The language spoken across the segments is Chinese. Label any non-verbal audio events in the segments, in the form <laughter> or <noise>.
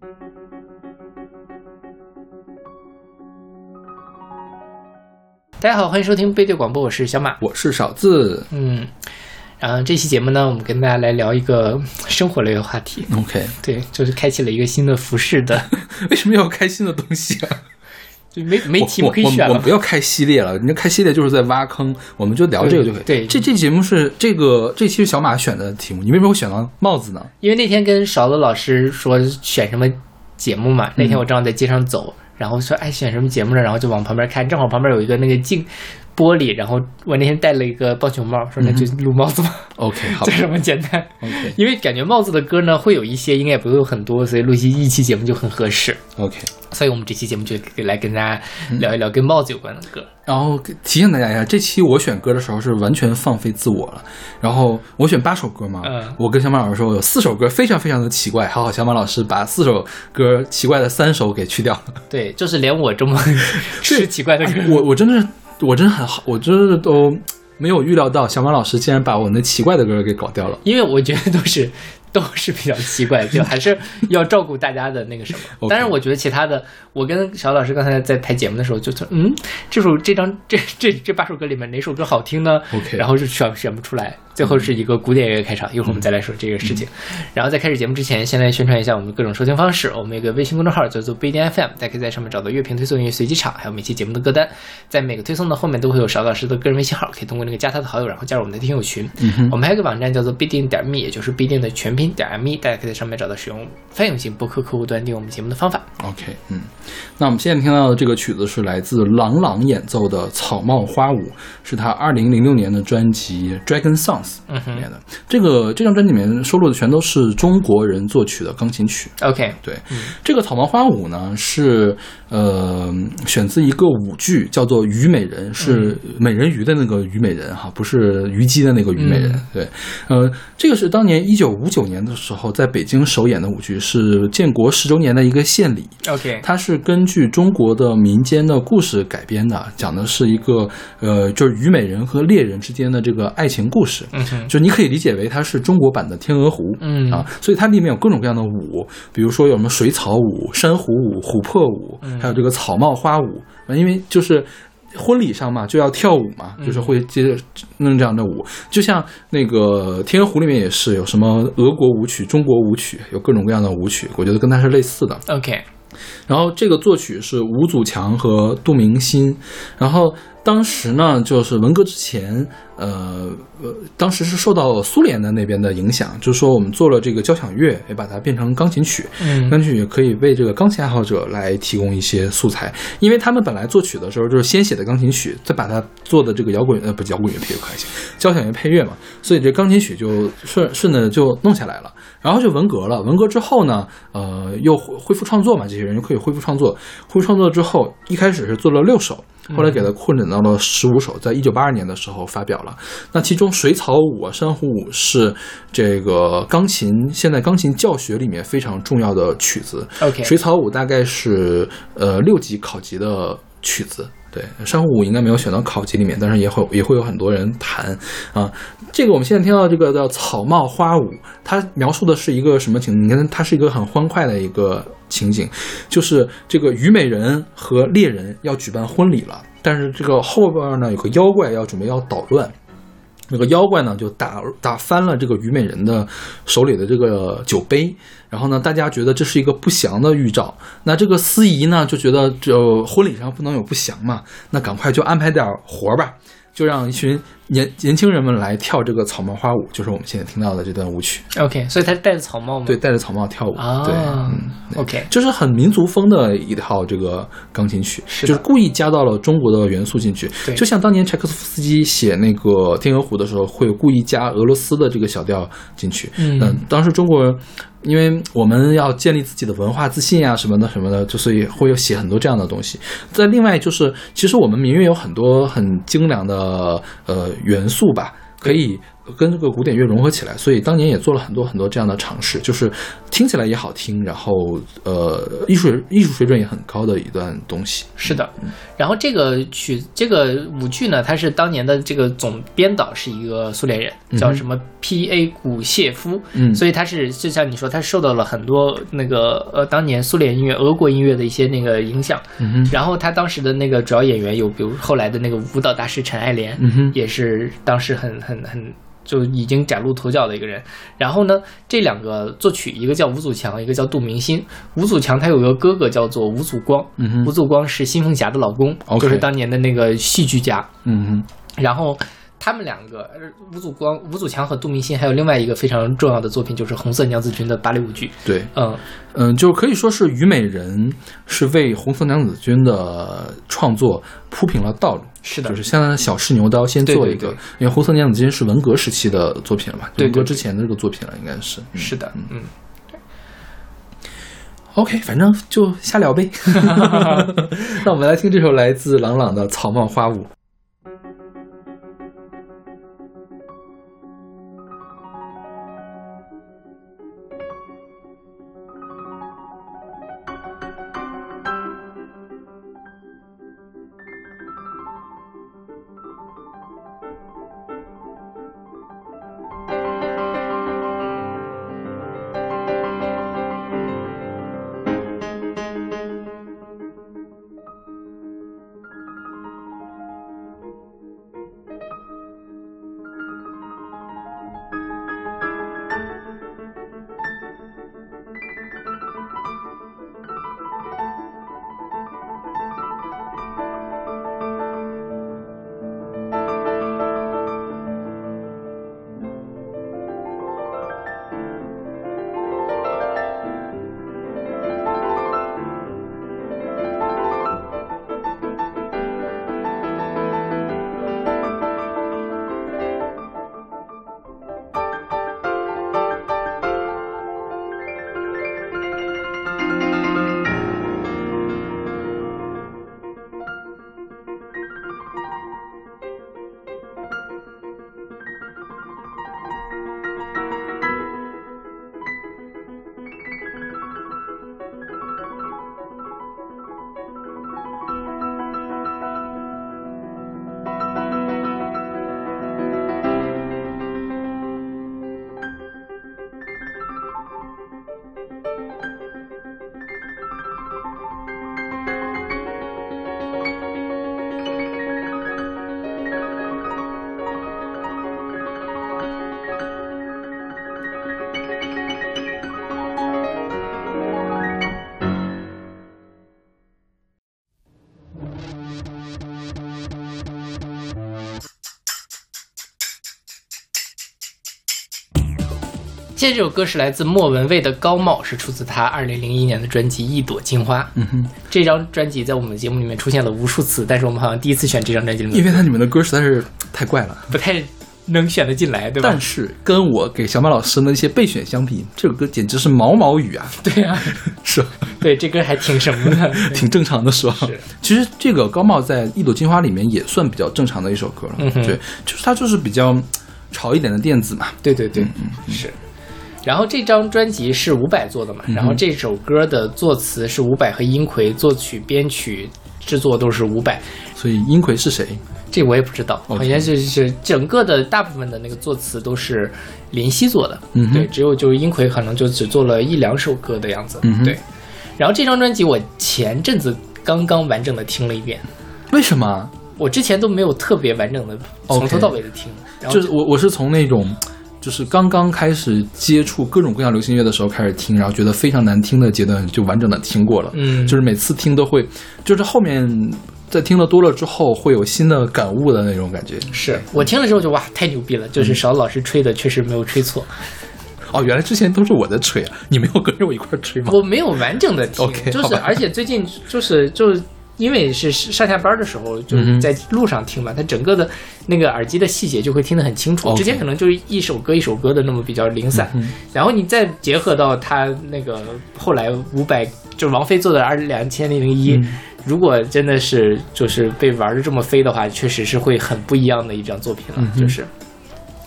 大家好，欢迎收听背对广播，我是小马，我是少字。嗯，然后这期节目呢，我们跟大家来聊一个生活类的话题。OK，对，就是开启了一个新的服饰的，<laughs> 为什么要开新的东西啊？就没没题目可以选了我我们不。要开系列了，人家开系列就是在挖坑，我们就聊这个就可以。对对这这节目是这个这期是小马选的题目，你为什么会选到帽子呢？因为那天跟勺子老师说选什么节目嘛，那天我正好在街上走，然后说哎选什么节目呢？然后就往旁边看，正好旁边有一个那个镜玻璃，然后我那天戴了一个棒球帽，说那就录帽子吧，OK，好 <laughs> 就这么简单。，OK <laughs> 因为感觉帽子的歌呢会有一些，应该也不会有很多，所以录期一期节目就很合适。OK。所以我们这期节目就来跟大家聊一聊跟帽子有关的歌。然后提醒大家一下，这期我选歌的时候是完全放飞自我了。然后我选八首歌嘛，嗯我跟小马老师说，有四首歌非常非常的奇怪，还好小马老师把四首歌奇怪的三首给去掉了。对，就是连我这么 <laughs> 吃奇怪的歌，我我真的是，我真的很好，我真的都没有预料到小马老师竟然把我那奇怪的歌给搞掉了。因为我觉得都是 <laughs> 都是比较奇怪，就还是要照顾大家的那个什么。<laughs> 当然，我觉得其他的，我跟小老师刚才在排节目的时候就说，嗯，这首这张这这这八首歌里面哪首歌好听呢 OK 然后就选选不出来，最后是一个古典乐开场。一会儿我们再来说这个事情。然后在开始节目之前，先来宣传一下我们的各种收听方式。我们有个微信公众号叫做不一定 FM，大家可以在上面找到乐评推送、音乐随机场，还有每期节目的歌单。在每个推送的后面都会有邵老师的个人微信号，可以通过那个加他的好友，然后加入我们的听友群。我们还有个网站叫做必定点 me，也就是必定的全拼点 me，大家可以在上面找到使用泛用型博客客户端订阅我们节目的方法。OK，嗯，那我们现在听到的这个曲子是来自郎朗演奏的《草帽花舞》，是他二零零六年的专辑《Dragon 里面的。这个这张专辑里面收录的全都是中国人作曲的钢琴曲。OK，对，这个《草帽花舞》呢是呃选自一个舞剧，叫做《虞美人》，是美人鱼的那个虞美人哈，不是虞姬的那个虞美人。对，呃，这个是当年一九五九年的时候在北京首演的舞剧，是建国十周年的一个献礼。OK，它是根据中国的民间的故事改编的，讲的是一个呃，就是虞美人和猎人之间的这个爱情故事。嗯，就你可以理解为它是中国版的《天鹅湖》，嗯。啊，所以它里面有各种各样的舞，比如说有什么水草舞、珊瑚舞、琥珀舞，嗯。还有这个草帽花舞，啊因为就是。婚礼上嘛，就要跳舞嘛，嗯。就是会接着弄这样的舞，就像那个《天鹅湖》里面也是有什么俄国舞曲、中国舞曲，有各种各样的舞曲，我觉得跟它是类似的。OK，然后这个作曲是吴祖强和杜明新，然后当时呢，就是文革之前，呃呃，当时是受到苏联的那边的影响，就是说我们做了这个交响乐，也把它变成钢琴曲，嗯钢琴曲可以为这个钢琴爱好者来提供一些素材，因为他们本来作曲的时候就是先写的钢琴曲，再把它做的这个摇滚呃不摇滚乐配乐交响乐配乐嘛，所以这钢琴曲就顺顺的就弄下来了。然后就文革了，文革之后呢，呃，又恢恢复创作嘛，这些人就可以恢复创作。恢复创作之后，一开始是做了六首，后来给他扩展到了十五首，在一九八二年的时候发表了。那其中水草舞啊、珊瑚舞是这个钢琴现在钢琴教学里面非常重要的曲子。OK，水草舞大概是呃六级考级的曲子。对，珊瑚舞应该没有选到考级里面，但是也会也会有很多人弹啊。这个我们现在听到这个叫草帽花舞，它描述的是一个什么情？你看，它是一个很欢快的一个情景，就是这个虞美人和猎人要举办婚礼了，但是这个后边呢有个妖怪要准备要捣乱。那个妖怪呢，就打打翻了这个虞美人的手里的这个酒杯，然后呢，大家觉得这是一个不祥的预兆。那这个司仪呢，就觉得这婚礼上不能有不祥嘛，那赶快就安排点活儿吧，就让一群年年轻人们来跳这个草帽花舞，就是我们现在听到的这段舞曲。OK，所以他是戴着草帽吗？对，戴着草帽跳舞，啊，对，嗯。，OK，就是很民族风的一套这个钢琴曲，是就是故意加到了中国的元素进去。对就像当年柴可夫斯基写那个《天鹅湖》的时候，会有故意加俄罗斯的这个小调进去。嗯当时中国人，因为我们要建立自己的文化自信啊什么的什么的，就所以会有写很多这样的东西。在另外就是，其实我们民乐有很多很精良的呃元素吧。可以跟这个古典乐融合起来，所以当年也做了很多很多这样的尝试，就是听起来也好听，然后呃艺术艺术水准也很高的一段东西。是的，然后这个曲这个舞剧呢，它是当年的这个总编导是一个苏联人，叫什么 P.A. 古谢夫，嗯所以他是就像你说，他受到了很多那个呃当年苏联音乐、俄国音乐的一些那个影响。嗯哼，然后他当时的那个主要演员有，比如后来的那个舞蹈大师陈爱莲，也是当时很很很就已经崭露头角的一个人。然后呢，这两个作曲，一个叫吴祖强，一个叫杜明鑫。吴祖强他有个哥哥叫做吴祖光，嗯，吴祖光是新凤霞的老公就是当年的那个戏剧家。嗯哼，然后他们两个，呃吴祖光、吴祖强和杜明星还有另外一个非常重要的作品，就是《红色娘子军》的芭蕾舞剧。对，嗯，嗯，就可以说是虞美人是为红色娘子军的创作铺平了道路。是的就，是像小试牛刀先做一个，对对对因为红色娘子军是文革时期的作品了嘛，文革之前的这个作品了，应该是。嗯是的，嗯。OK，反正就瞎聊呗。<laughs> <laughs> 那我们来听这首来自朗朗的《草帽花舞》。现在这首歌是来自莫文蔚的《高帽》，是出自他二零零一年的专辑《一朵金花》。嗯哼，这张专辑在我们节目里面出现了无数次，但是我们好像第一次选这张专辑里面因为它里面的歌实在是太怪了。不太能选得进来，对吧但？是跟我给小马老师的那些备选相比，这首歌简直是毛毛雨啊，对啊，是对，这歌还挺什么的，<laughs> 挺正常的，是吧？是其实这个高帽在《一朵金花》里面也算比较正常的一首歌了，嗯哼对，就是它就是比较潮一点的电子嘛，对对对，是。然后这张专辑是伍佰做的嘛，然后这首歌的作词是伍佰和殷葵，作曲、编曲、制作都是伍佰。所以殷葵是谁？这我也不知道，好像是是整个的大部分的那个作词都是林夕做的，嗯对，只有就是殷葵可能就只做了一两首歌的样子，嗯对。然后这张专辑我前阵子刚刚完整的听了一遍，为什么？我之前都没有特别完整的从头到尾的听，然后就是我我是从那种。就是刚刚开始接触各种各样流行乐的时候开始听，然后觉得非常难听的阶段就完整的听过了。嗯就是每次听都会，就是后面在听的多了之后会有新的感悟的那种感觉。是我听了之后就哇太牛逼了，嗯就是邵老师吹的确实没有吹错，哦，原来之前都是我在吹啊，你没有跟着我一块儿吹吗？我没有完整的听就是而且最近就是就是。因为是上下班的时候，就是在路上听嘛，它整个的那个耳机的细节就会听得很清楚。之前可能就是一首歌一首歌的那么比较零散，嗯然后你再结合到他那个后来五百就是王菲做的二两千零一，嗯。如果真的是就是被玩的这么飞的话，确实是会很不一样的一张作品了，就是。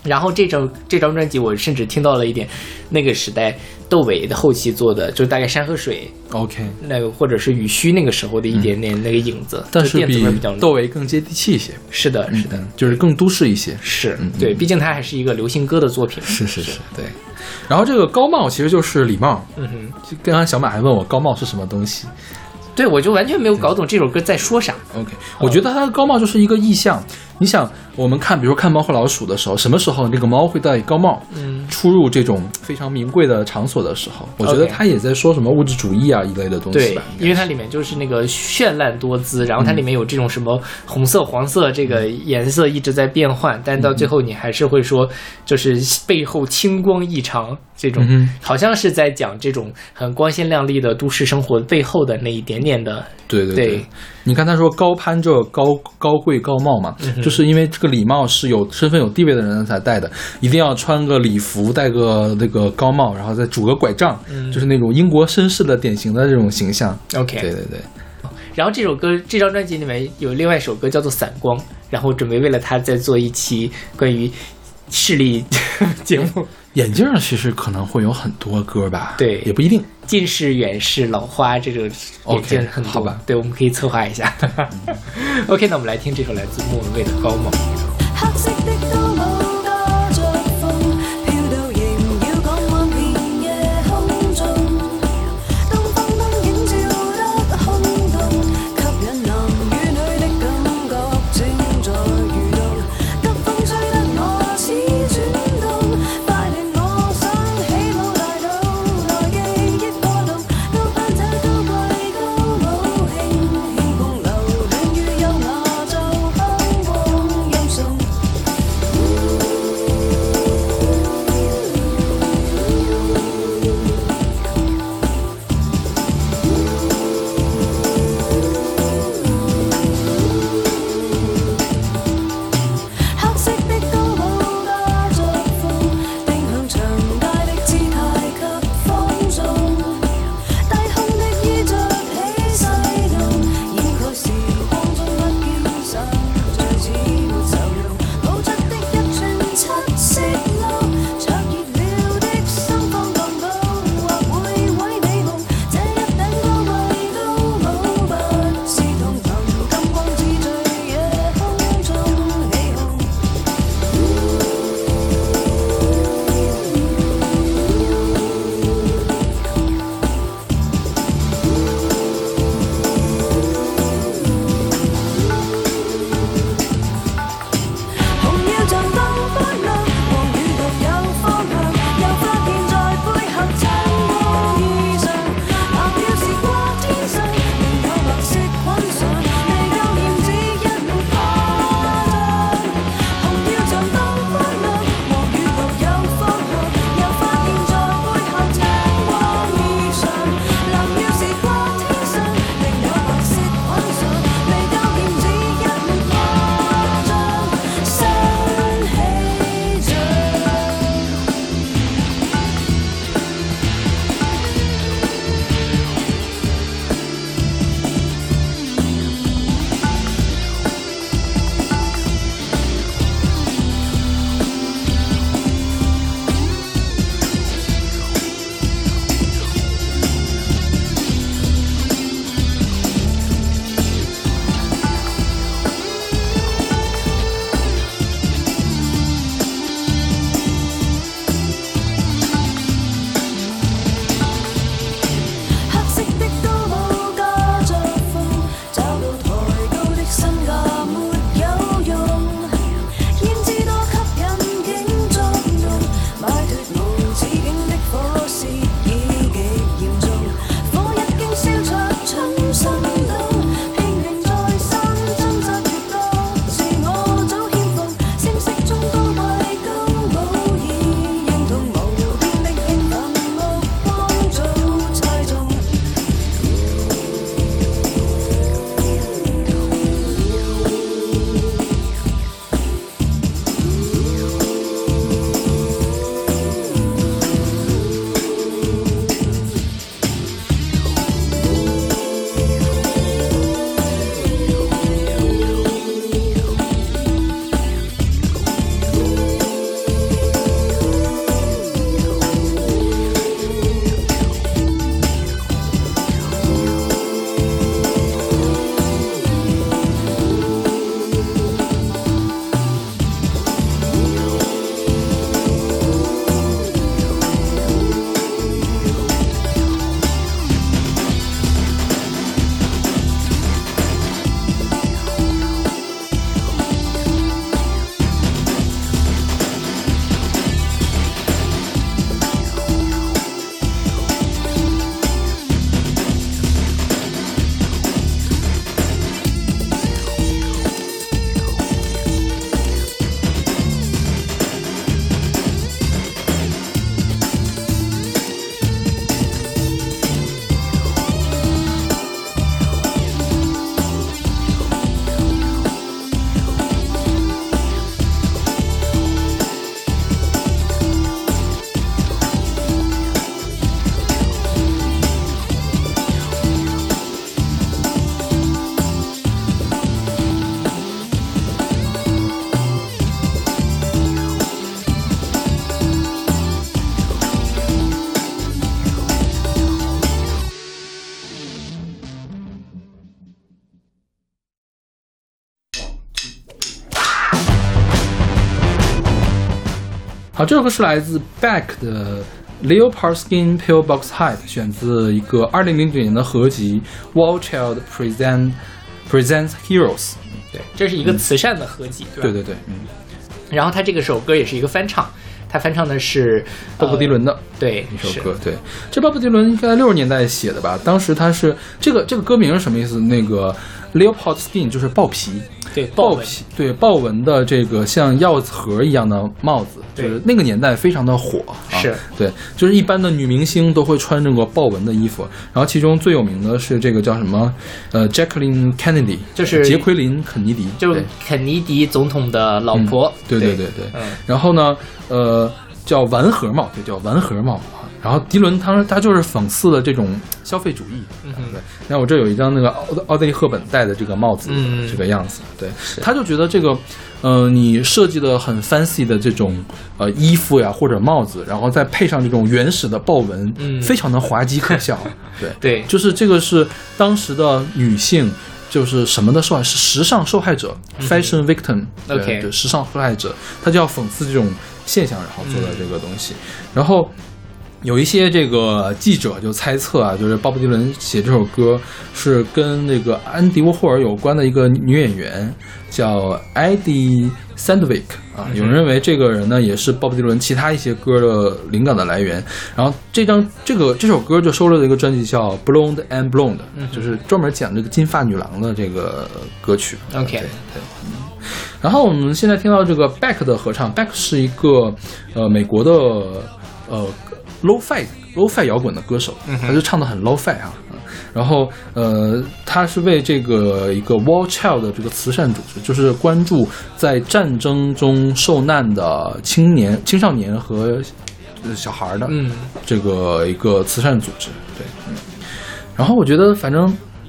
然后这张这张专辑，我甚至听到了一点那个时代窦唯的后期做的，就大概山和水 OK，那个或者是雨虚那个时候的一点点那个影子，但是比窦唯更接地气一些，是的，是的，嗯，就是更都市一些。是对，毕竟它还是一个流行歌的作品。是是是，对。然后这个高帽其实就是礼帽，嗯哼，就刚刚小马还问我高帽是什么东西。对我就完全没有搞懂这首歌在说啥。OK，我觉得他的高帽就是一个意象。你想，我们看，比如说看《猫和老鼠》的时候，什么时候那个猫会戴高帽，嗯，出入这种非常名贵的场所的时候，我觉得它也在说什么物质主义啊一类的东西对吧。，因为它里面就是那个绚烂多姿，然后它里面有这种什么红色、黄色这个颜色一直在变换，但到最后你还是会说，就是背后清光异常，这种、嗯好像是在讲这种很光鲜亮丽的都市生活背后的那一点点的，对对对你看他说高攀就高高贵高帽嘛，嗯就是因为这个礼帽是有身份有地位的人才戴的，一定要穿个礼服，戴个那个高帽，然后再拄个拐杖，就是那种英国绅士的典型的这种形象。OK，对对对，然后这首歌这张专辑里面有另外一首歌叫做《散光》，然后准备为了它再做一期关于视力 <laughs> 节目，眼镜儿其实可能会有很多歌吧，对。也不一定。近视、远视、老花这种眼镜很多好吧对，我们可以策划一下。<laughs> OK，那我们来听这首来自莫文蔚的《高帽》。好，这首歌是来自 Beck 的 Leopard Skin Pillbox Hide，选自一个二零零九年的合集 Wall Child Present Presents Heroes。对，这是一个慈善的合集，对吧？对对对，嗯，然后他这个首歌也是一个翻唱，他翻唱的是鲍勃迪伦的。呃对一首歌，对，这鲍勃迪伦应该六十年代写的吧？当时他是这个这个歌名是什么意思？那个 leopard skin 就是豹皮，对豹纹皮对豹纹的这个像药盒一样的帽子，就是那个年代非常的火啊。是对，就是一般的女明星都会穿这个豹纹的衣服，然后其中最有名的是这个叫什么？呃，Jacqueline Kennedy，就是杰奎琳肯尼迪，就是肯尼迪总统的老婆，对对对对对。嗯，然后呢，呃，叫丸盒帽，对，叫丸盒帽啊。然后迪伦他他就是讽刺了这种消费主义，对。那我这有一张那个奥奥黛丽赫本戴的这个帽子，嗯这个样子，对。他就觉得这个，呃，你设计的很 fancy 的这种呃衣服呀或者帽子，然后再配上这种原始的豹纹，嗯非常的滑稽可笑，<laughs> 对。对，就是这个是当时的女性，就是什么的受害是时尚受害者、fashion victim，对对，时尚受害者，他就要讽刺这种现象，然后做的这个东西，然后。有一些这个记者就猜测啊，就是鲍勃迪伦写这首歌是跟那个安迪沃霍尔有关的一个女演员，叫艾迪 Sandvik 啊。有人认为这个人呢也是鲍勃迪伦其他一些歌的灵感的来源。然后这张这个这首歌就收录了一个专辑叫《Blonde and Blonde》，就是专门讲这个金发女郎的这个歌曲。OK 对然后我们现在听到这个 Beck 的合唱，Beck 是一个呃美国的呃 low fi low fi 摇滚的歌手，他就唱的很 low fi 啊。然后呃，他是为这个一个 War Child 的这个慈善组织，就是关注在战争中受难的青年、青少年和呃小孩儿的，嗯，这个一个慈善组织。对，嗯。然后我觉得，反正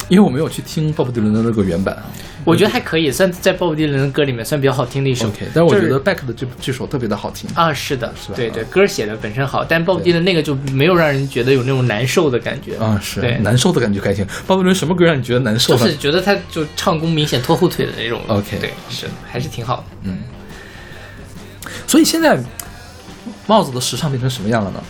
因为我没有去听鲍勃迪伦的那个原版啊，我觉得还可以，算在鲍勃迪伦的歌里面算比较好听的一首。OK，但是我觉得 Beck 的这这首特别的好听。啊，是的，是吧对对，歌写的本身好，但鲍勃迪伦那个就没有让人觉得有那种难受的感觉啊，是对难受的感觉开心。鲍勃迪伦什么歌让你觉得难受？就是觉得他就唱功明显拖后腿的那种。OK 对，是还是挺好的。嗯，所以现在帽子的时尚变成什么样了呢？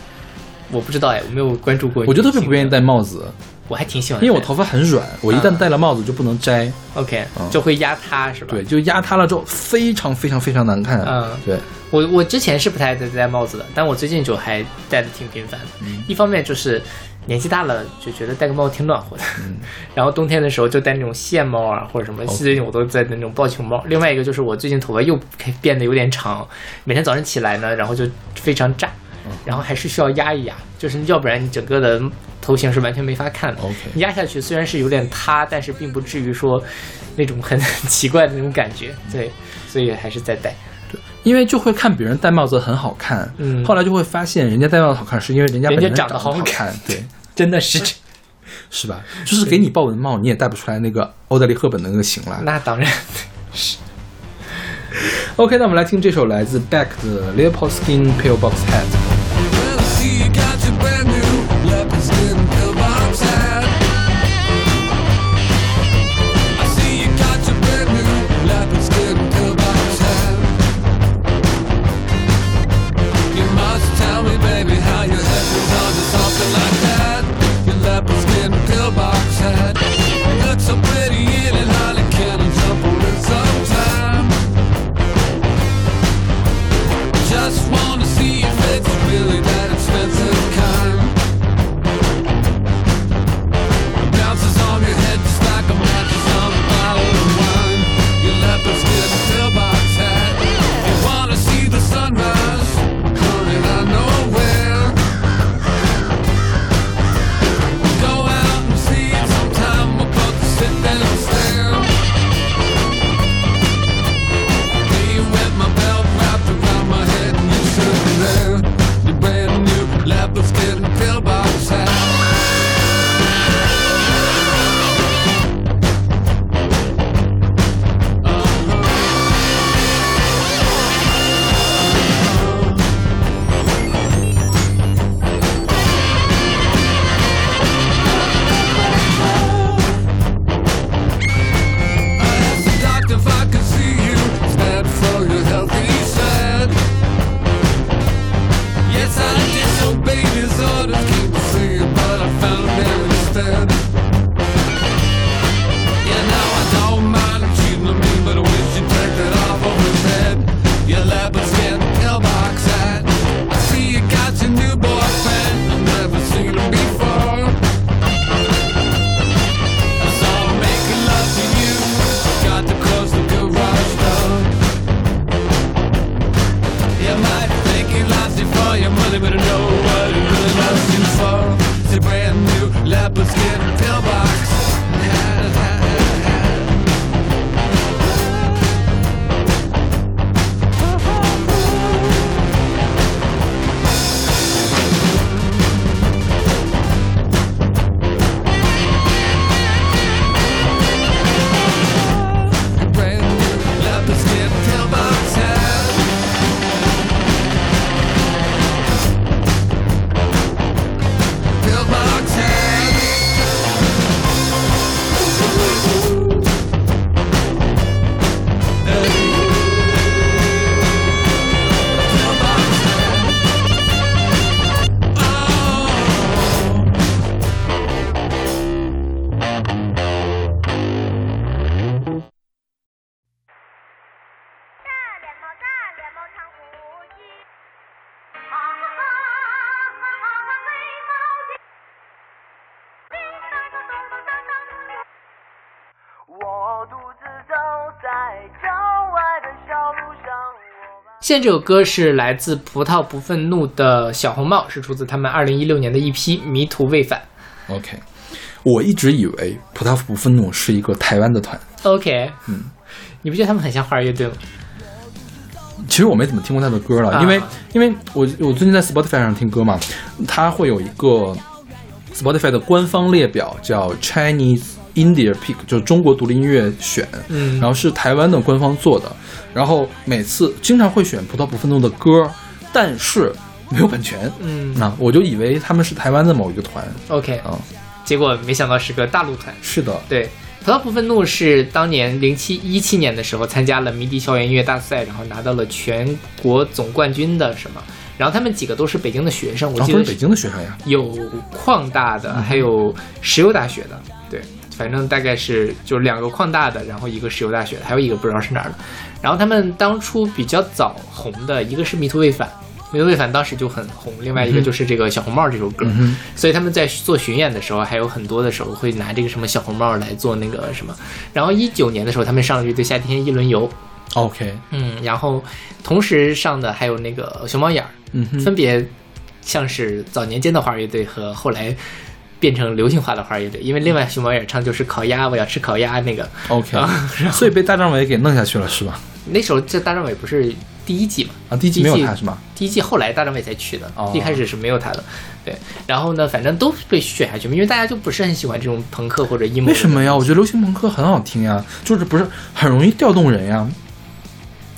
我不知道哎，我没有关注过。我就特别不愿意戴，帽子，我还挺喜欢，因为我头发很软，我一旦戴了帽子就不能摘，OK 嗯就会压塌是吧？对，就压塌了之后非常非常非常难看。嗯对，我我之前是不太爱戴戴帽子的，但我最近就还戴的挺频繁的。嗯一方面就是年纪大了，就觉得戴个帽挺暖和的，嗯 <laughs> 然后冬天的时候就戴那种线帽啊，或者什么。最近我都在那种豹球帽。另外一个就是我最近头发又开变得有点长，每天早上起来呢，然后就非常炸，嗯然后还是需要压一压，就是要不然你整个的头型是完全没法看的。OK 你压下去虽然是有点塌，但是并不至于说那种很 <laughs> 奇怪的那种感觉。对，所以还是在戴。因为就会看别人戴帽子很好看，嗯后来就会发现人家戴帽子好看是因为人家人家本身长得好看看，对，<laughs> 真的是，<laughs> 是吧？就是给你豹纹帽，你也戴不出来那个奥黛丽赫本的那个型来。那当然是。OK，那我们来听这首来自 Beck 的 Leopold Skin Pillbox Hat。这首歌是来自葡萄不愤怒的小红帽，是出自他们二零一六年的一批《迷途未返。OK，我一直以为葡萄不愤怒是一个台湾的团，》。OK，嗯，你不觉得他们很像花儿乐队吗？其实我没怎么听过他的歌了，啊。因为因为我我最近在 Spotify 上听歌嘛，它会有一个 Spotify 的官方列表叫 Chinese India Pick，就是中国独立音乐选，嗯。然后是台湾的官方做的，然后每次经常会选葡萄不愤怒的歌，但是没有版权，嗯。那我就以为他们是台湾的某一个团，OK，啊，结果没想到是个大陆团。是的，对，葡萄不愤怒是当年零七一七年的时候参加了迷笛校园音乐大赛，然后拿到了全国总冠军的什么。然后他们几个都是北京的学生，我记得是北京的学生呀，有矿大的，还有石油大学的，对，反正大概是就两个矿大的，然后一个石油大学的，还有一个不知道是哪儿的。然后他们当初比较早红的一个是迷途未返，迷途未返当时就很红，另外一个就是这个小红帽这首歌，嗯，所以他们在做巡演的时候，还有很多的时候会拿这个什么小红帽来做那个什么。然后一九年的时候，他们上了乐队夏天一轮游，OK，嗯，然后同时上的还有那个熊猫眼儿，嗯，分别像是早年间的花儿乐队和后来变成流行化的花儿乐队，因为另外熊猫演唱就是烤鸭，我要吃烤鸭那个。OK，所以被大张伟给弄下去了是吧？那时候这大张伟不是第一季嘛，啊，第一季没有他是吗？第一季后来大张伟才去的，哦。一开始是没有他的，对，然后呢，反正都被选下去，因为大家就不是很喜欢这种朋克或者 emo，为什么呀？我觉得流行朋克很好听呀，就是不是很容易调动人呀，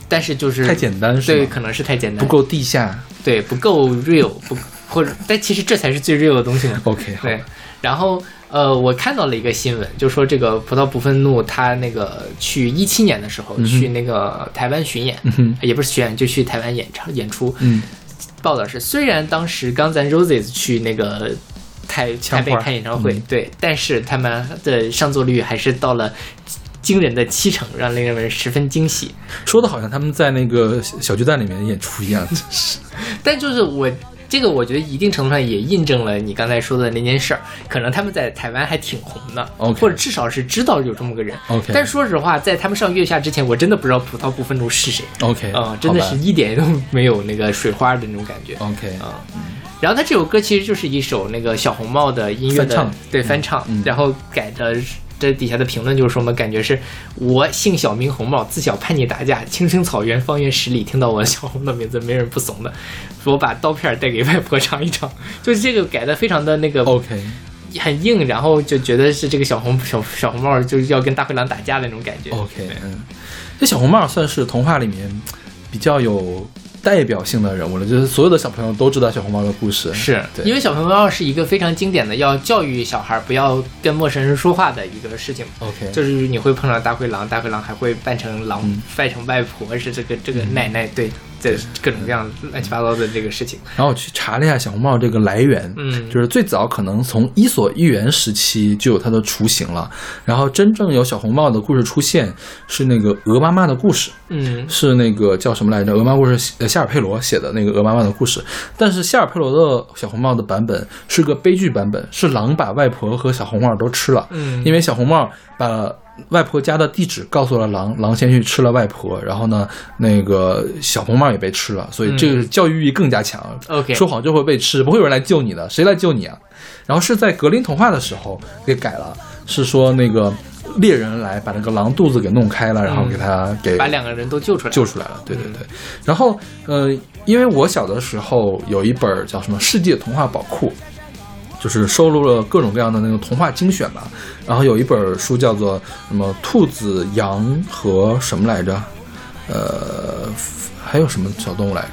但是就是太简单是对，可能是太简单，不够地下。对，不够 real，不或者，但其实这才是最 real 的东西嘛。OK，对，然后呃，我看到了一个新闻，就说这个葡萄不愤怒，他那个去一七年的时候、嗯去那个台湾巡演，嗯，也不是巡演，就去台湾演唱演出。嗯，报道是，虽然当时 Guns N' Roses 去那个台台北开演唱会，嗯对，但是他们的上座率还是到了惊人的七成，让令人十分惊喜。说的好像他们在那个小小巨蛋里面演出一样。<laughs> 但就是我这个，我觉得一定程度上也印证了你刚才说的那件事儿，可能他们在台湾还挺红的 OK 或者至少是知道有这么个人。OK 但说实话，在他们上月下之前，我真的不知道葡萄不愤怒是谁 OK，啊、真的是一点都没有那个水花的那种感觉。OK，啊、然后他这首歌其实就是一首那个小红帽的音乐的对翻唱，嗯然后改的。这底下的评论就是说嘛，感觉是我姓小名红帽，自小叛逆打架，青青草原方圆十里，听到我小红的名字，没人不怂的。说我把刀片带给外婆尝一尝，就是这个改的非常的那个 OK，很硬，然后就觉得是这个小红小小红帽就是要跟大灰狼打架的那种感觉。OK，嗯，这小红帽算是童话里面比较有代表性的人物了，就是所有的小朋友都知道小红帽的故事。是对因为小红帽是一个非常经典的要教育小孩不要跟陌生人说话的一个事情。OK，就是你会碰到大灰狼，大灰狼还会扮成狼，嗯扮成外婆，是这个这个奶奶，对，这各种各样乱七八糟的这个事情。然后我去查了一下小红帽这个来源，嗯就是最早可能从《伊索寓言》时期就有它的雏形了，然后真正有小红帽的故事出现是那个鹅妈妈的故事，嗯是那个叫什么来着？鹅妈故事，呃，夏尔佩罗写的那个鹅妈妈的故事。但是夏尔佩罗的小红帽的版本是个悲剧版本，是狼把外婆和小红帽都吃了。嗯，因为小红帽把外婆家的地址告诉了狼，狼先去吃了外婆，然后呢，那个小红帽也被吃了，所以这个教育意义更加强。OK 说谎就会被吃，不会有人来救你的，谁来救你啊？然后是在格林童话的时候给改了，是说那个猎人来把那个狼肚子给弄开了，然后给他给把两个人都救出来，救出来了。对对对。然后呃，因为我小的时候有一本叫什么《世界童话宝库》。就是收录了各种各样的那个童话精选吧，然后有一本书叫做什么兔子、羊和什么来着？呃，还有什么小动物来着？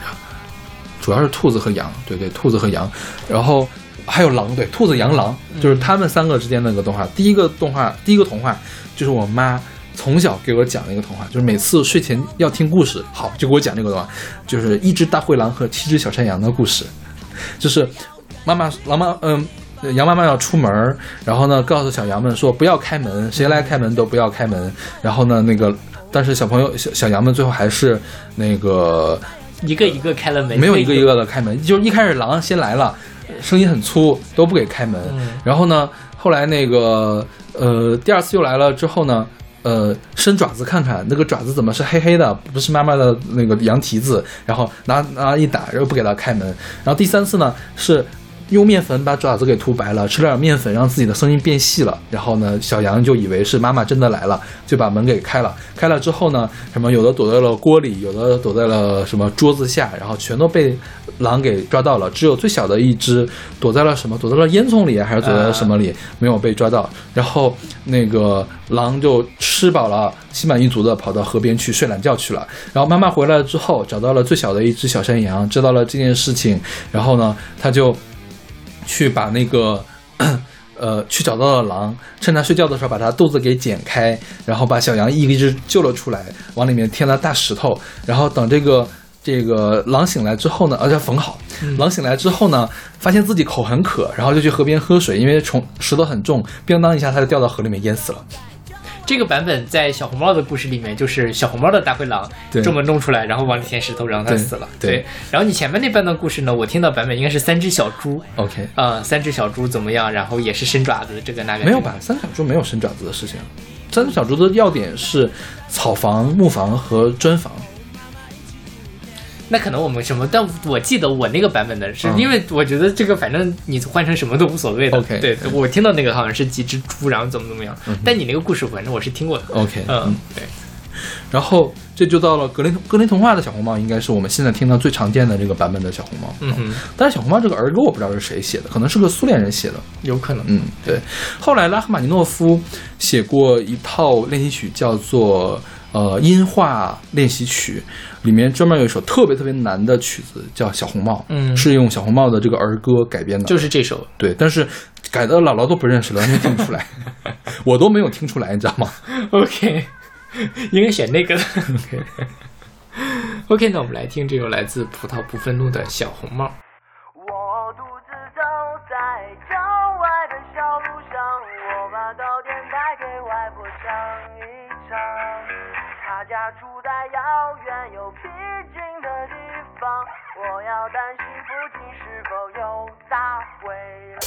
主要是兔子和羊，对对，兔子和羊，然后还有狼，对，兔子、羊、狼，就是他们三个之间的那个动画。第一个动画，第一个童话就是我妈从小给我讲的一个童话，就是每次睡前要听故事，好就给我讲这个童话，就是一只大灰狼和七只小山羊的故事，就是妈妈狼妈嗯。羊妈妈要出门，然后呢，告诉小羊们说不要开门，谁来开门都不要开门。然后呢，那个，但是小朋友小小羊们最后还是那个一个一个开了门，没有一个一个的开门，就是一开始狼先来了，声音很粗，都不给开门。嗯然后呢，后来那个呃第二次又来了之后呢，呃，伸爪子看看那个爪子怎么是黑黑的，不是妈妈的那个羊蹄子，然后拿拿一打，然后不给他开门。然后第三次呢是用面粉把爪子给涂白了，吃了点面粉让自己的声音变细了。然后呢，小羊就以为是妈妈真的来了，就把门给开了。开了之后呢，什么有的躲在了锅里，有的躲在了什么桌子下，然后全都被狼给抓到了。只有最小的一只躲在了什么？躲在了烟囱里，还是躲在了什么里？没有被抓到。然后那个狼就吃饱了，心满意足的跑到河边去睡懒觉去了。然后妈妈回来之后，找到了最小的一只小山羊，知道了这件事情，然后呢，他就去把那个。<clears throat> 呃，去找到了狼，趁他睡觉的时候把他肚子给剪开，然后把小羊一只一只救了出来，往里面添了大石头，然后等这个这个狼醒来之后呢，而且缝好。狼醒来之后呢，发现自己口很渴，然后就去河边喝水，因为虫石头很重，咣当一下他就掉到河里面淹死了。这个版本在小红帽的故事里面，就是小红帽的大灰狼对专门弄出来，然后往里填石头，然后它死了。对然后你前面那半段故事呢，我听到版本应该是三只小猪，OK，呃，三只小猪怎么样？然后也是伸爪子，这个那个没有吧？？三只小猪没有伸爪子的事情，三只小猪的要点是草房、木房和砖房。那可能我们什么？但我记得我那个版本的是，嗯因为我觉得这个反正你换成什么都无所谓的。OK，对我听到那个好像是几只猪，然后怎么怎么样。嗯但你那个故事反正我是听过的。OK，嗯，对，然后这就到了格林格林童话的小红帽，应该是我们现在听到最常见的这个版本的小红帽。嗯哼，但是小红帽这个儿歌我不知道是谁写的，可能是个苏联人写的。有可能。嗯，对。后来拉赫玛尼诺夫写过一套练习曲，叫做呃音画练习曲，里面专门有一首特别特别难的曲子，叫《小红帽》，嗯是用小红帽的这个儿歌改编的。就是这首。对，但是改的姥姥都不认识了，完全听不出来，<laughs> 我都没有听出来，你知道吗？OK，<laughs> 应该选那个的。OK，那我们来听这首来自葡萄不愤怒的小红帽。她家住在遥远又僻静的地方，我要担心附近是否有大灰狼。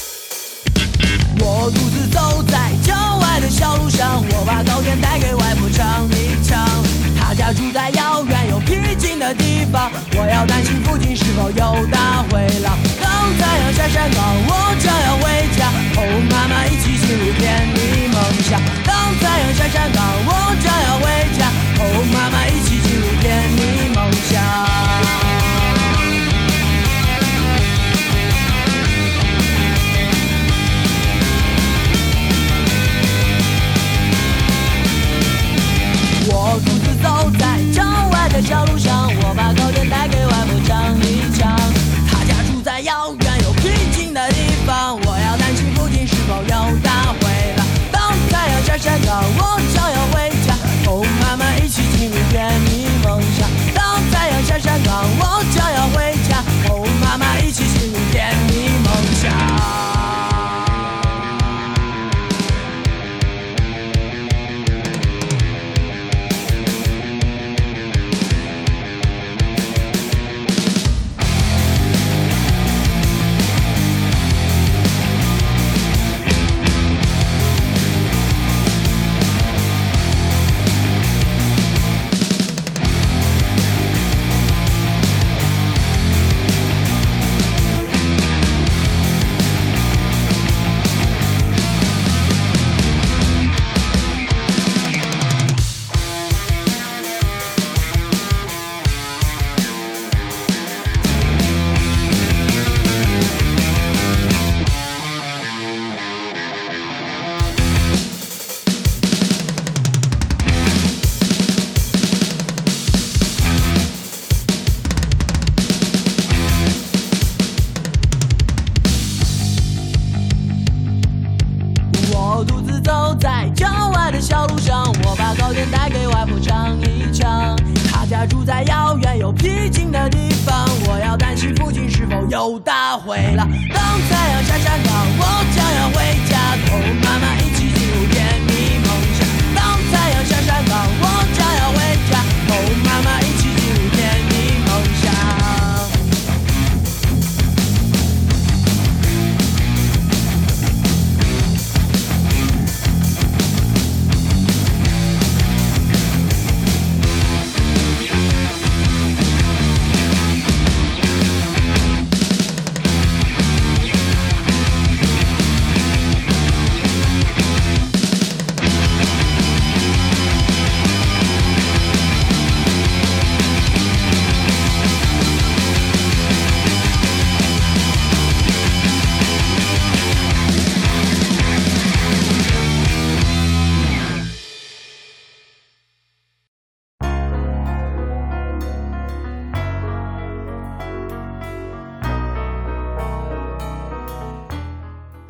我独自走在郊外的小路上，我把糕点带给外婆尝一尝。她家住在遥远又僻静的地方，我要担心附近是否有大灰狼。当太阳下山岗，我将要回家，和妈妈一起进入甜蜜梦乡。当太阳下山岗，我将要回家，和妈妈一起进入甜蜜梦乡。我独自走在郊外的小路上，我把糕点带给外婆尝一尝。我就要回家，和妈妈一起进入甜蜜梦乡。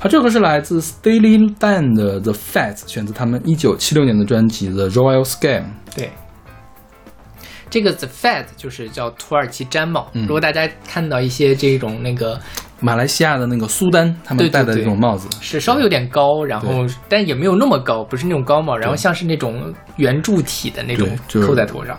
好，这个是来自 Steely Dan 的 The Fats，选自他们一九七六年的专辑《The Royal Scam》。对，这个 The Fed 就是叫土耳其毡帽。嗯如果大家看到一些这种那个马来西亚的那个苏丹他们对对戴的这种帽子，是稍微有点高，然后但也没有那么高，不是那种高帽，然后像是那种圆柱体的那种扣在头上。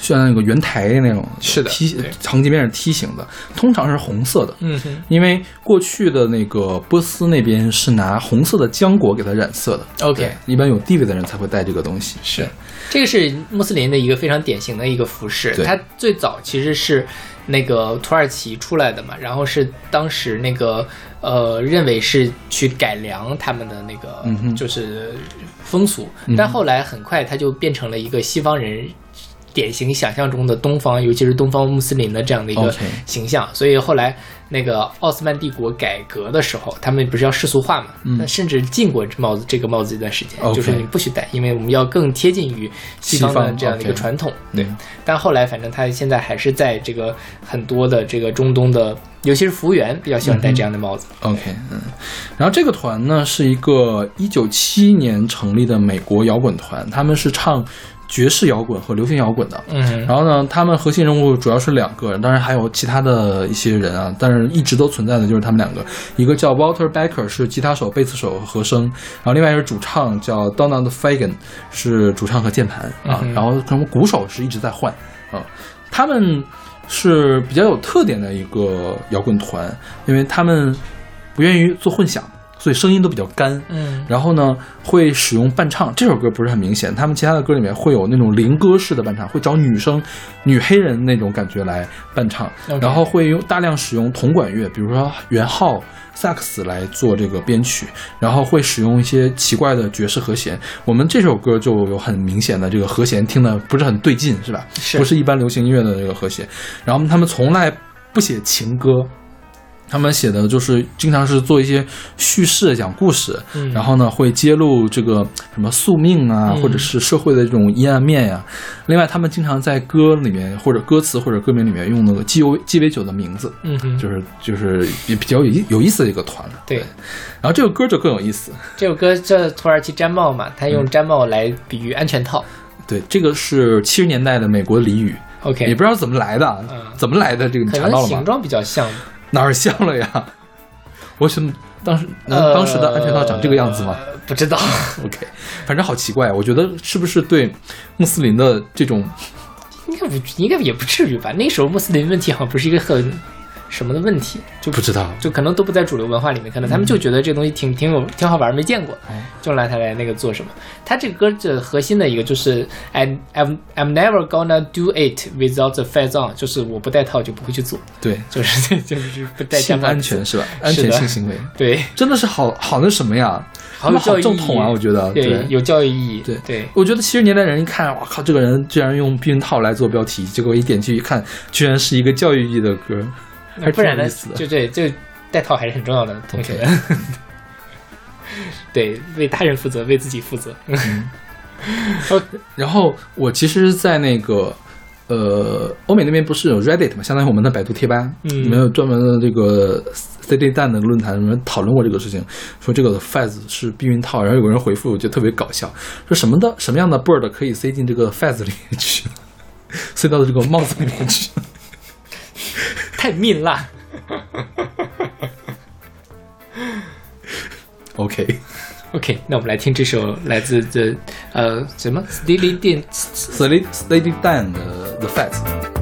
像那个圆台那种，是的梯对长街边是梯形的，通常是红色的。嗯哼因为过去的那个波斯那边是拿红色的浆果给它染色的。，OK，一般有地位的人才会戴这个东西。是，这个是穆斯林的一个非常典型的一个服饰。对它最早其实是那个土耳其出来的嘛，然后是当时那个呃认为是去改良他们的那个就是风俗，嗯但后来很快它就变成了一个西方人。典型想象中的东方，尤其是东方穆斯林的这样的一个形象所以后来那个奥斯曼帝国改革的时候，他们不是要世俗化嘛？那甚至禁过帽子这个帽子一段时间就是你不许戴，因为我们要更贴近于西方的这样的一个传统。对对，但后来反正他现在还是在这个很多的这个中东的，尤其是服务员比较喜欢戴这样的帽子。OK，嗯，然后这个团呢是一个一九七年成立的美国摇滚团，他们是唱爵士摇滚和流行摇滚的。嗯。然后呢，他们核心人物主要是两个，当然还有其他的一些人啊，但是一直都存在的就是他们两个，一个叫 Walter Becker 是吉他手、贝斯手和和声，然后另外一个是主唱叫 Donald Fagan 是主唱和键盘啊，嗯然后可能鼓手是一直在换啊，他们是比较有特点的一个摇滚团，因为他们不愿意做混响，所以声音都比较干，嗯然后呢，会使用伴唱。这首歌不是很明显，他们其他的歌里面会有那种灵歌式的伴唱，会找女生、女黑人那种感觉来伴唱然后会用大量使用铜管乐，比如说圆号、萨克斯来做这个编曲，然后会使用一些奇怪的爵士和弦。我们这首歌就有很明显的这个和弦听的不是很对劲，是吧？是不是一般流行音乐的这个和弦。然后他们从来不写情歌。他们写的就是经常是做一些叙事、讲故事，嗯然后呢会揭露这个什么宿命啊，嗯或者是社会的这种阴暗面呀、另外，他们经常在歌里面或者歌词或者歌名里面用那个鸡尾鸡尾酒的名字，嗯哼，就是就是也比较有意有意思的一个团了。对。然后这个歌就更有意思，这首歌叫土耳其毡帽嘛，他嗯用毡帽来比喻安全套。对，这个是七十年代的美国俚语，OK，也不知道怎么来的怎么来的？这个你可查到了吗？能形状比较像。<laughs> 哪儿像了呀？我怎么当时能，当时的安全套长这个样子吗？不知道。<laughs> OK，反正好奇怪，我觉得是不是对穆斯林的这种应该不，应该也不至于吧？那时候穆斯林问题好像不是一个很什么的问题，就不知道？就可能都不在主流文化里面，可能他们就觉得这东西挺挺有挺好玩，没见过，就拿它来那个做什么。他这个歌的核心的一个就是 I I'm I'm never gonna do it without the fez on，就是我不戴套就不会去做，对。就是就是不戴性毡帽安全是吧？安全性行为。对，真的是好好那什么呀？好好有教育正统啊，我觉得对。有教育意义，对。对。我觉得七十年代人一看，哇靠，这个人居然用避孕套来做标题，结果一点进去一看，居然是一个教育意义的歌，不然呢。就对就戴套还是很重要的，同学们。<laughs> 对，为他人负责，为自己负责。然后我其实，在那个呃欧美那边不是有 Reddit 嘛，相当于我们的百度贴吧，嗯里面有专门的这个 CD 蛋的论坛，里面讨论过这个事情，说这个 Faz 是避孕套，然后有个人回复，我觉得特别搞笑，说什么的什么样的 bird 可以塞进这个 Faz 里面去，<laughs> 塞到这个帽子里面去。太命辣。OK，OK，那我们来听这首来自这呃什么 Steely Dan CD CD 蛋的 The Fez。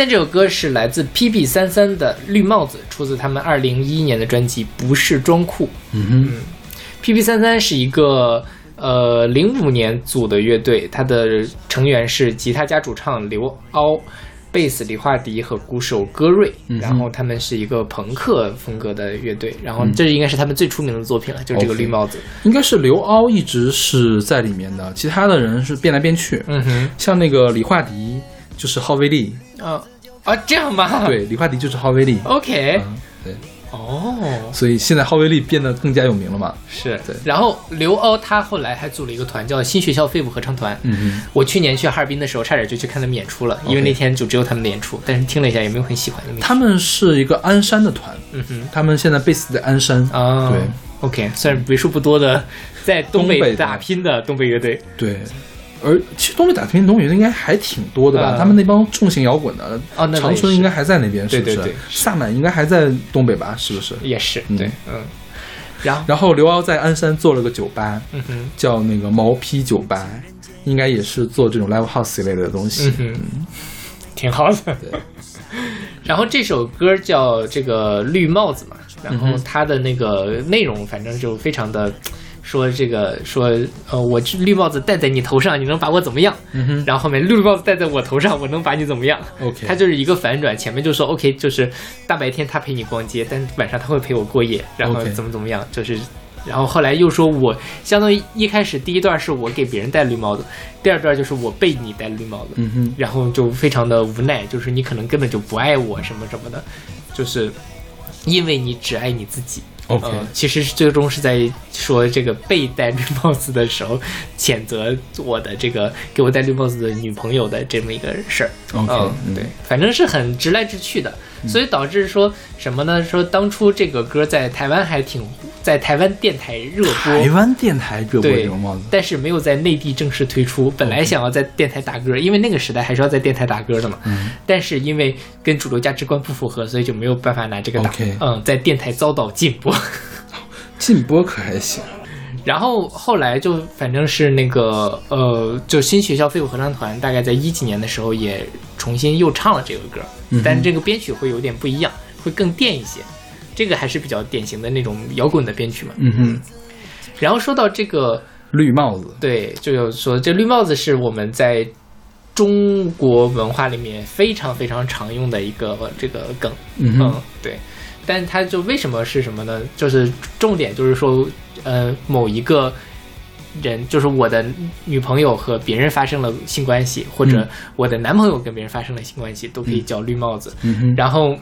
现在这首歌是来自 PB 三三的《绿帽子》，出自他们二零一一年的专辑《不是装酷》。嗯哼，PB 三三是一个呃零五年组的乐队，它的成员是吉他加主唱刘凹、贝斯李化迪和鼓手戈瑞。嗯然后他们是一个朋克风格的乐队，然后这应该是他们最出名的作品了，就是这个绿帽子。应该是刘凹一直是在里面的，其他的人是变来变去。嗯哼，像那个李化迪就是浩威利，啊啊，这样吗？对，李化迪就是浩威利。，OK，嗯，对，哦，所以现在浩威利变得更加有名了嘛。是对。然后刘凹他后来还组了一个团叫新学校废物合唱团。嗯我去年去哈尔滨的时候，差点就去看他们演出了，因为那天就只有他们的演出，但是听了一下也没有很喜欢的。他们是一个鞍山的团，嗯哼。他们现在 base 在鞍山。啊，对，OK，算是为数不多的在东北打拼的东北乐队。对，而其实东北打拼东北应该还挺多的吧？嗯他们那帮重型摇滚的，啊那长春应该还在那边，是不是？对对对萨满应该还在东北吧？是不是？也是，嗯对，嗯，然后，然后刘骜在鞍山做了个酒吧，嗯哼，叫那个毛坯酒吧，应该也是做这种 live house 一类的东西。嗯，<laughs> 挺好的。对，<laughs> 然后这首歌叫这个绿帽子嘛，然后它的那个内容反正就非常的。说这个说呃，我绿帽子戴在你头上，你能把我怎么样？然后后面绿帽子戴在我头上，我能把你怎么样？，OK，他就是一个反转，前面就说 OK，就是大白天他陪你逛街，但晚上他会陪我过夜，然后怎么怎么样，就是，然后后来又说我相当于一开始第一段是我给别人戴绿帽子，第二段就是我被你戴绿帽子，嗯哼，然后就非常的无奈，就是你可能根本就不爱我什么什么的，就是因为你只爱你自己。OK 呃其实最终是在说这个被戴绿帽子的时候，谴责我的这个给我戴绿帽子的女朋友的这么一个事儿。OK，对，反正是很直来直去的，所以导致说什么呢？说当初这个歌在台湾还挺在台湾电台热播台。湾电台热播对这种帽子，但是没有在内地正式推出。本来想要在电台打歌，因为那个时代还是要在电台打歌的嘛。嗯但是因为跟主流价值观不符合，所以就没有办法拿这个打。嗯，在电台遭到禁播。<laughs> 禁播可还行。然后后来就反正是那个呃，就新学校废物合唱团，大概在一几年的时候也重新又唱了这个歌，但这个编曲会有点不一样，会更电一些。这个还是比较典型的那种摇滚的编曲嘛。嗯哼，然后说到这个，绿帽子，对，就有说这绿帽子是我们在中国文化里面非常非常常用的一个这个梗。嗯，对。但它就为什么是什么呢？就是重点就是说，呃，某一个人，就是我的女朋友和别人发生了性关系，或者嗯。我的男朋友跟别人发生了性关系，都可以叫绿帽子。嗯，然后，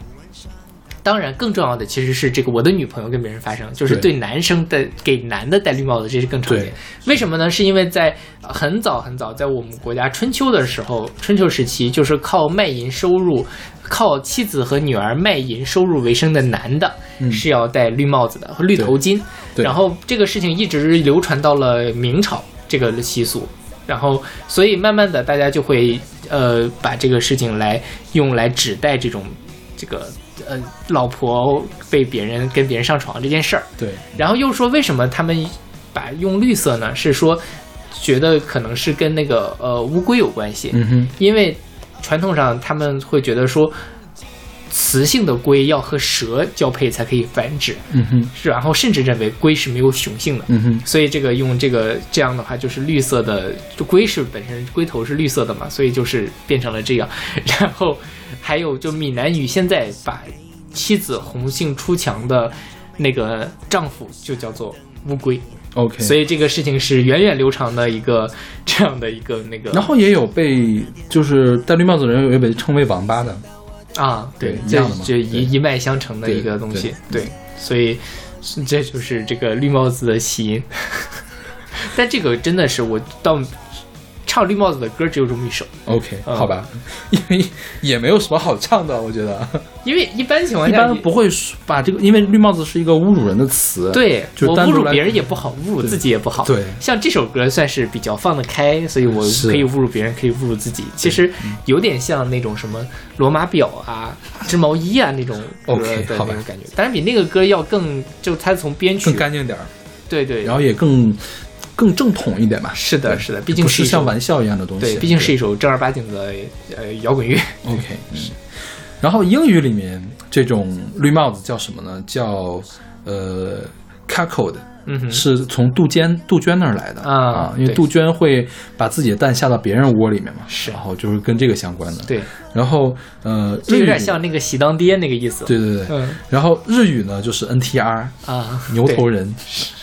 当然更重要的其实是这个我的女朋友跟别人发生，就是对对男生的给男的戴绿帽子，这是更常见。为什么呢？是因为在呃很早很早，在我们国家春秋的时候，春秋时期就是靠卖淫收入。靠妻子和女儿卖淫收入为生的男的，嗯是要戴绿帽子的和绿头巾。然后这个事情一直流传到了明朝这个习俗，然后所以慢慢的大家就会呃把这个事情来用来指代这种这个呃老婆被别人跟别人上床这件事儿。对，然后又说为什么他们把用绿色呢？是说觉得可能是跟那个呃乌龟有关系，嗯哼，因为传统上他们会觉得说。雌性的龟要和蛇交配才可以繁殖，嗯哼，是，然后甚至认为龟是没有雄性的，嗯哼，所以这个用这个这样的话，就是绿色的，就龟是本身龟头是绿色的嘛，所以就是变成了这样。<laughs> 然后还有就闽南语现在把妻子红杏出墙的那个丈夫就叫做乌龟，OK，所以这个事情是源远流长的一个这样的一个那个。然后也有被就是戴绿帽子的人有被称为王八的，啊，对这样的嘛对这一一脉相承的一个东西，对，所以这就是这个绿帽子的起因。<laughs> 但这个真的是我到唱绿帽子的歌只有这么一首，OK，嗯。好吧，<laughs> 因为也没有什么好唱的，我觉得。因为一般情况一下般不会把这个，因为绿帽子是一个侮辱人的词，对我侮辱别人也不好，侮辱自己也不好。对。像这首歌算是比较放得开，所以我可以侮辱别人，可以侮辱自己。其实有点像那种什么罗马表啊、织毛衣啊那种歌 OK，的好吧。那种感觉，当然比那个歌要更，就它从编曲更干净点儿，对对，然后也更更正统一点吧。是的，是的，毕竟是像玩笑一样的东西。对，毕竟是一首正儿八经的呃摇滚乐。OK，<laughs> 嗯然后英语里面这种绿帽子叫什么呢？叫呃 cuckold，嗯哼，是从杜鹃杜鹃那儿来的啊对因为杜鹃会把自己的蛋下到别人窝里面嘛，是然后就是跟这个相关的。，对，然后呃，这有点像那个喜当爹那个意思。对对对，嗯然后日语呢就是 NTR 啊，牛头对。人，<laughs>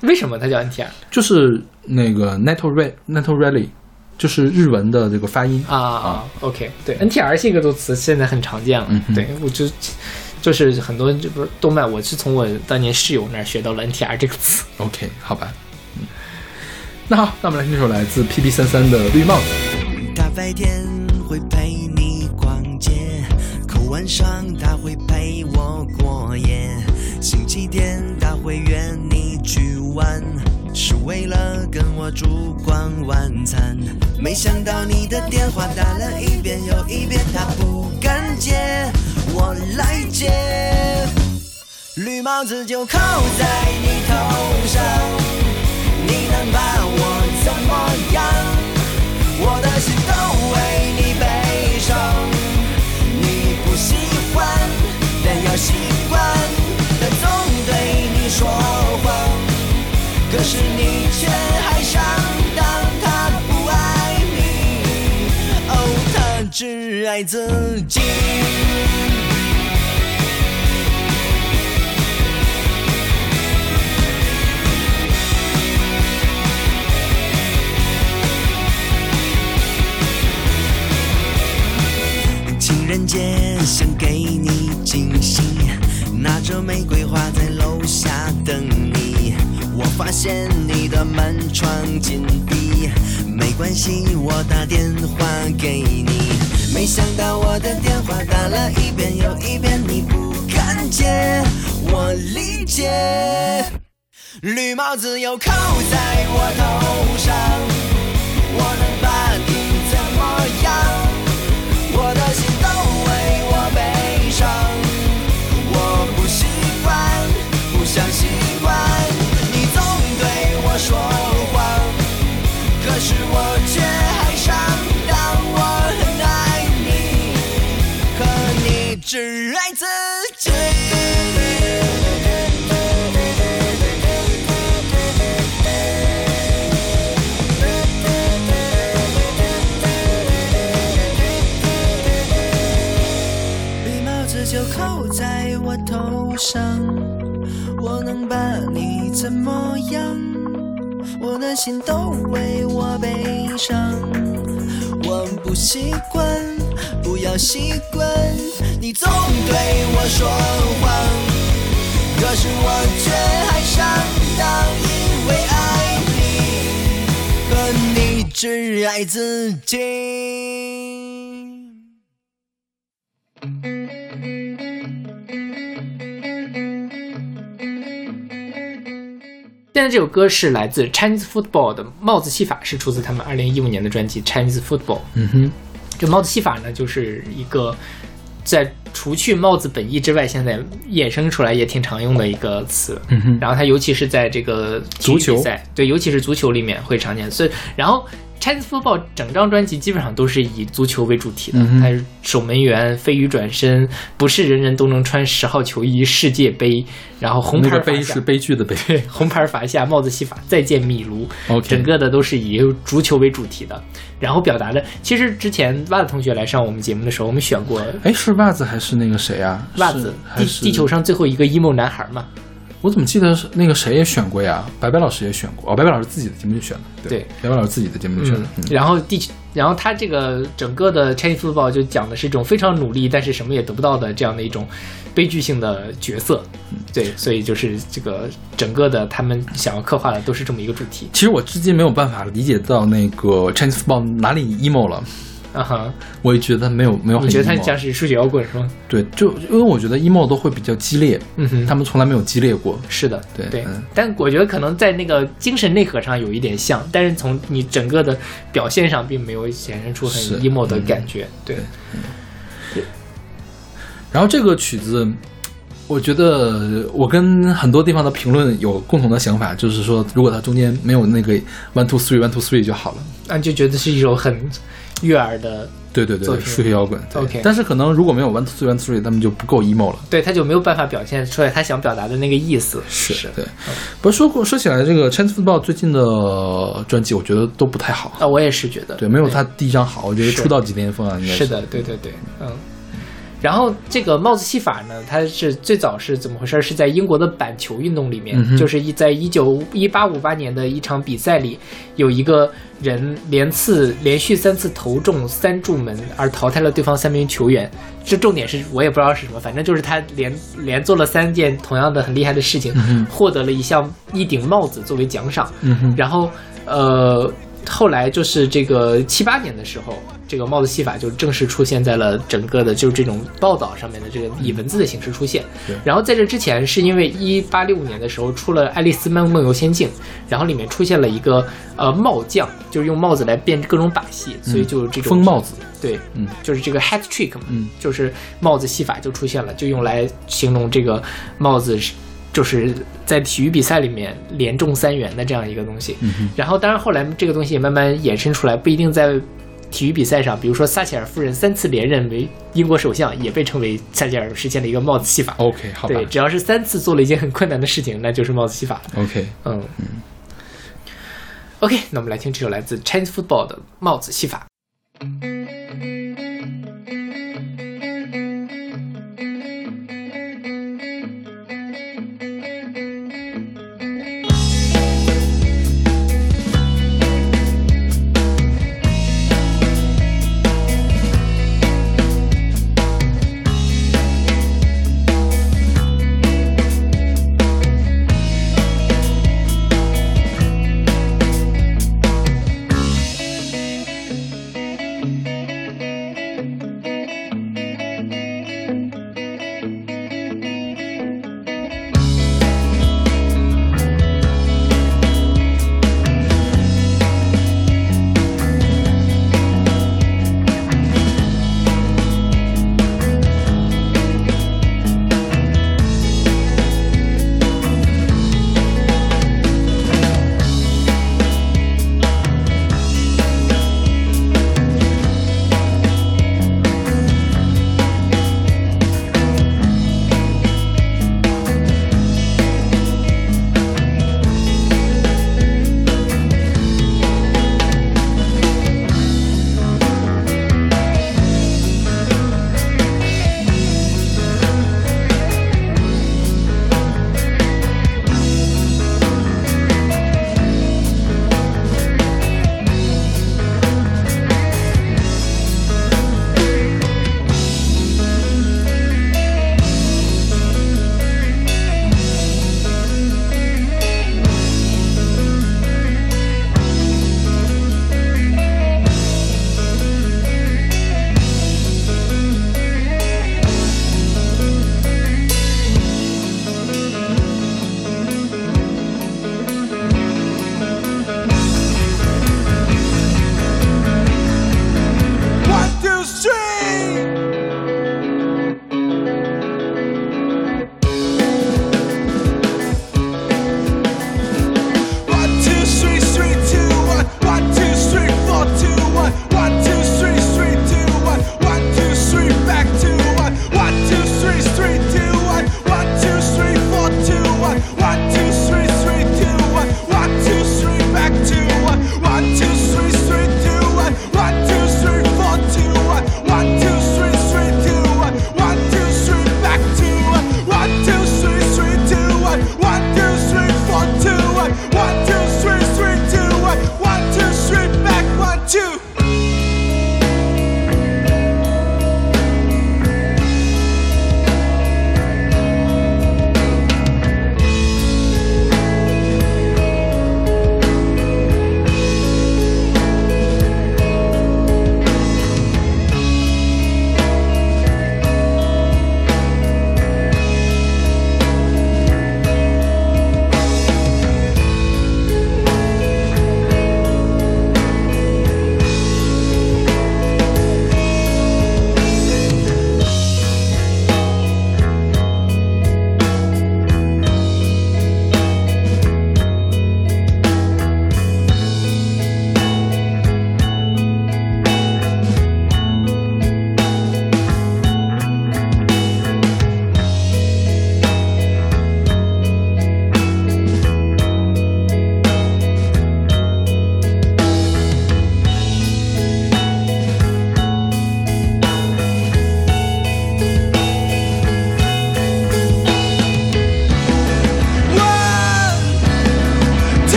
为什么它叫 NTR 就是那个 Nato Re Nato Rally，就是日文的这个发音。啊？OK，对，NTR 这个动词现在很常见了。嗯对我就就是很多这不是动漫，我是从我当年室友那儿学到了 NTR 这个词。OK，好吧。嗯，那好，那我们来听这首来自 PP 三三的《绿帽子》。大白天会陪你逛街，可晚上他会陪我过夜。星期天他会约你去玩，是为了跟我烛光晚餐。没想到你的电话打了一遍又一遍，他不敢接，我来接。绿帽子就扣在你头上，你能把我怎么样？我的心都为你悲伤，你不喜欢，但要习惯，他总对说谎，可是你却还想当他不爱你，哦，他只爱自己。情人节想给你惊喜，拿着玫瑰花在楼下等你。我发现你的门窗紧闭，没关系，我打电话给你。没想到我的电话打了一遍又一遍，你不敢接，我理解。绿帽子又扣在我头上，我能把只爱自己。绿帽子就扣在我头上，我能把你怎么样？我的心都为我悲伤，我不习惯，要习惯，你总对我说谎，可是我却还想当，因为爱你，可你只爱自己。现在这首歌是来自 Chinese Football 的《帽子戏法》，是出自他们二零一五年的专辑《Chinese Football》。嗯哼，这帽子戏法呢，就是一个在除去帽子本意之外，现在衍生出来也挺常用的一个词。嗯哼，然后它尤其是在这个足球赛，对，尤其是足球里面会常见。所以，然后 Chinese Football 整张专辑基本上都是以足球为主题的，它是守门员、飞鱼转身，不是人人都能穿十号球衣，世界杯，然后红牌罚下个悲是悲剧的杯。对，<laughs> 红牌罚下，帽子戏法，再见米卢 OK 整个的都是以足球为主题的，然后表达的。其实之前袜子同学来上我们节目的时候，我们选过哎，是袜子还是那个谁啊？袜子，还地是地球上最后一个 emo 男孩嘛。我怎么记得是那个谁也选过呀？白白老师也选过，哦，白白老师自己的节目就选了，对白白老师自己的节目就选了。嗯然后地球，然后他这个整个的 Chinese football 就讲的是一种非常努力，但是什么也得不到的这样的一种悲剧性的角色。嗯对，所以就是这个整个的他们想要刻画的都是这么一个主题。其实我至今没有办法理解到那个 Chinese football 哪里 emo 了，啊哈，我也觉得没有没有很你觉得他像是数学摇滚是吗？对，就因为我觉得 emo 都会比较激烈，嗯哼，他们从来没有激烈过。是的，对对嗯但我觉得可能在那个精神内核上有一点像，但是从你整个的表现上并没有显现出很 emo 的嗯感觉。对，然后这个曲子，我觉得我跟很多地方的评论有共同的想法，就是说，如果它中间没有那个 one two three one two three 就好了。那就觉得是一首很悦耳的对对对，数学摇滚。OK 但是可能如果没有 One Two Three One Three，他们就不够 emo 了。对，他就没有办法表现出来他想表达的那个意思。是是对。不过说过说起来，这个 Chance Football 最近的专辑，我觉得都不太好。啊，我也是觉得，对，没有他第一张好。我觉得出道即巅峰啊，应该是的，对对对，嗯。然后这个帽子戏法呢，它是最早是怎么回事？是在英国的板球运动里面，嗯就是一在一九一八五八年的一场比赛里，有一个人连次连续三次投中三柱门，而淘汰了对方三名球员。这重点是我也不知道是什么，反正就是他连连做了三件同样的很厉害的事情，获得了一项一顶帽子作为奖赏。嗯，然后呃，后来就是这个七八年的时候，这个帽子戏法就正式出现在了整个的就是这种报道上面的这个以文字的形式出现对。然后在这之前，是因为一八六五年的时候出了《爱丽丝梦梦游仙境》，然后里面出现了一个呃帽匠，就是用帽子来变各种把戏，所以就是这种封帽子。对，嗯，就是这个 hat trick 嘛，嗯，就是帽子戏法就出现了，就用来形容这个帽子是就是在体育比赛里面连中三元的这样一个东西。嗯然后当然后来这个东西也慢慢衍生出来，不一定在体育比赛上，比如说撒切尔夫人三次连任为英国首相，也被称为撒切尔实现了一个帽子戏法。OK，好吧对，只要是三次做了一件很困难的事情，那就是帽子戏法。，OK，嗯嗯。OK，那我们来听这首来自 Chinese Football 的帽子戏法。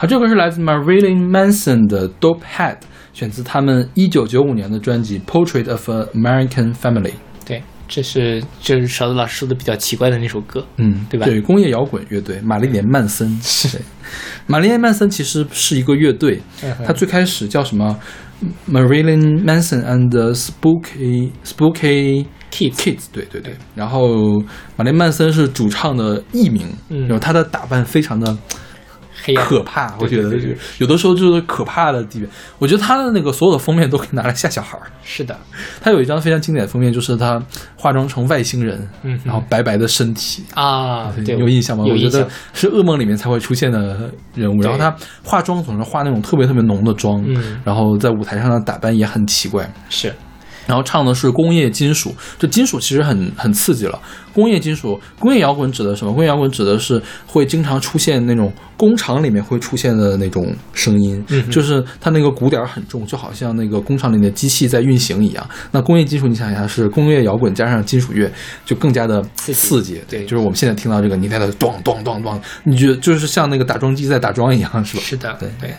好，这首歌是来自 Marilyn Manson 的《Dope Head》，选自他们一九九五年的专辑《Portrait of an American Family》。对，这是就是勺子老师说的比较奇怪的那首歌，嗯，对吧对，工业摇滚乐队玛丽莲曼森 <laughs> 是。玛丽莲曼森其实是一个乐队，嗯哼它最开始叫什么？Marilyn Manson and the Spooky Spooky Kids Kids，对对对。然后玛丽曼森是主唱的艺名，嗯然后他的打扮非常的黑暗可怕，我觉得就有的时候就是可怕的地步。我觉得他的那个所有的封面都可以拿来吓小孩儿。<laughs> 是的，他有一张非常经典的封面，就是他化妆成外星人，嗯然后白白的身体，啊，对，有印象吗？我觉得，是噩梦里面才会出现的人物。然后他化妆总是化那种特别特别浓的妆，嗯然后在舞台上的打扮也很奇怪。是然后唱的是工业金属，这金属其实很很刺激了。工业金属，工业摇滚指的是什么？工业摇滚指的是会经常出现那种工厂里面会出现的那种声音，嗯就是它那个鼓点儿很重，就好像那个工厂里的机器在运行一样。那工业金属，你想一下，是工业摇滚加上金属乐，就更加的刺激。对就是我们现在听到这个，你听到咚咚咚咚，你觉得就是像那个打桩机在打桩一样，是吧？是的，对对。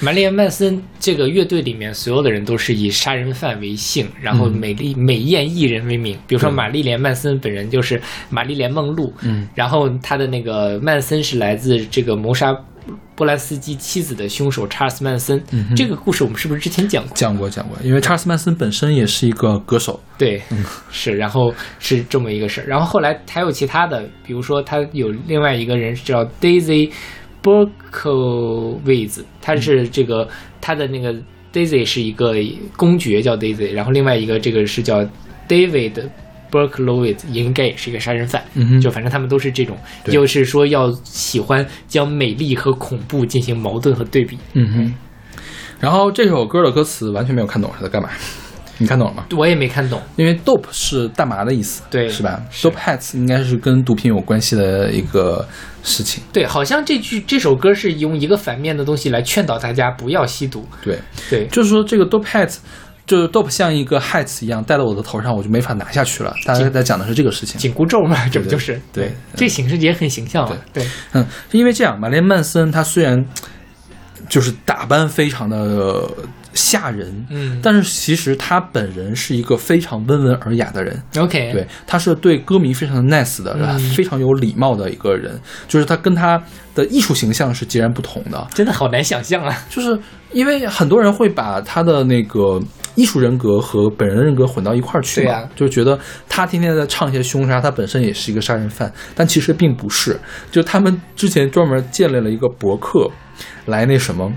玛丽莲曼森这个乐队里面所有的人都是以杀人犯为姓，然后美丽、美艳艺人为名。比如说玛丽莲曼森本人就是玛丽莲梦露，嗯，然后他的那个曼森是来自这个谋杀波兰斯基妻子的凶手查尔斯曼森。嗯这个故事我们是不是之前讲过？讲过讲过，因为查尔斯曼森本身也是一个歌手，对，嗯是，然后是这么一个事儿。然后后来还有其他的，比如说他有另外一个人是叫 Daisy Berkowitz，他是这个他的那个 Daisy 是一个公爵叫 Daisy，然后另外一个这个是叫 David。Berkowitz 应该也是一个杀人犯，就反正他们都是这种，对就是说要喜欢将美丽和恐怖进行矛盾和对比。嗯哼。然后这首歌的歌词完全没有看懂是在干嘛，<laughs> 你看懂了吗？我也没看懂，因为 dope 是大麻的意思，对是吧是？dope heads 应该是跟毒品有关系的一个事情，对，好像这句这首歌是用一个反面的东西来劝导大家不要吸毒。对，对，就是说这个 dope heads。就是 dope 像一个 hats 一样戴到我的头上，我就没法拿下去了。大家在讲的是这个事情。紧箍咒嘛，这不就是？对这形式也很形象啊。对，嗯，因为这样，玛莲曼森他虽然就是打扮非常的呃吓人，嗯但是其实他本人是一个非常温文尔雅的人。，OK，对，他是对歌迷非常 nice 的，嗯非常有礼貌的一个人，就是他跟他的艺术形象是截然不同的。真的好难想象啊。就是因为很多人会把他的那个艺术人格和本人人格混到一块儿去嘛，啊就觉得他天天在唱一些凶杀，他本身也是一个杀人犯，但其实并不是。就他们之前专门建立了一个博客，来那什么，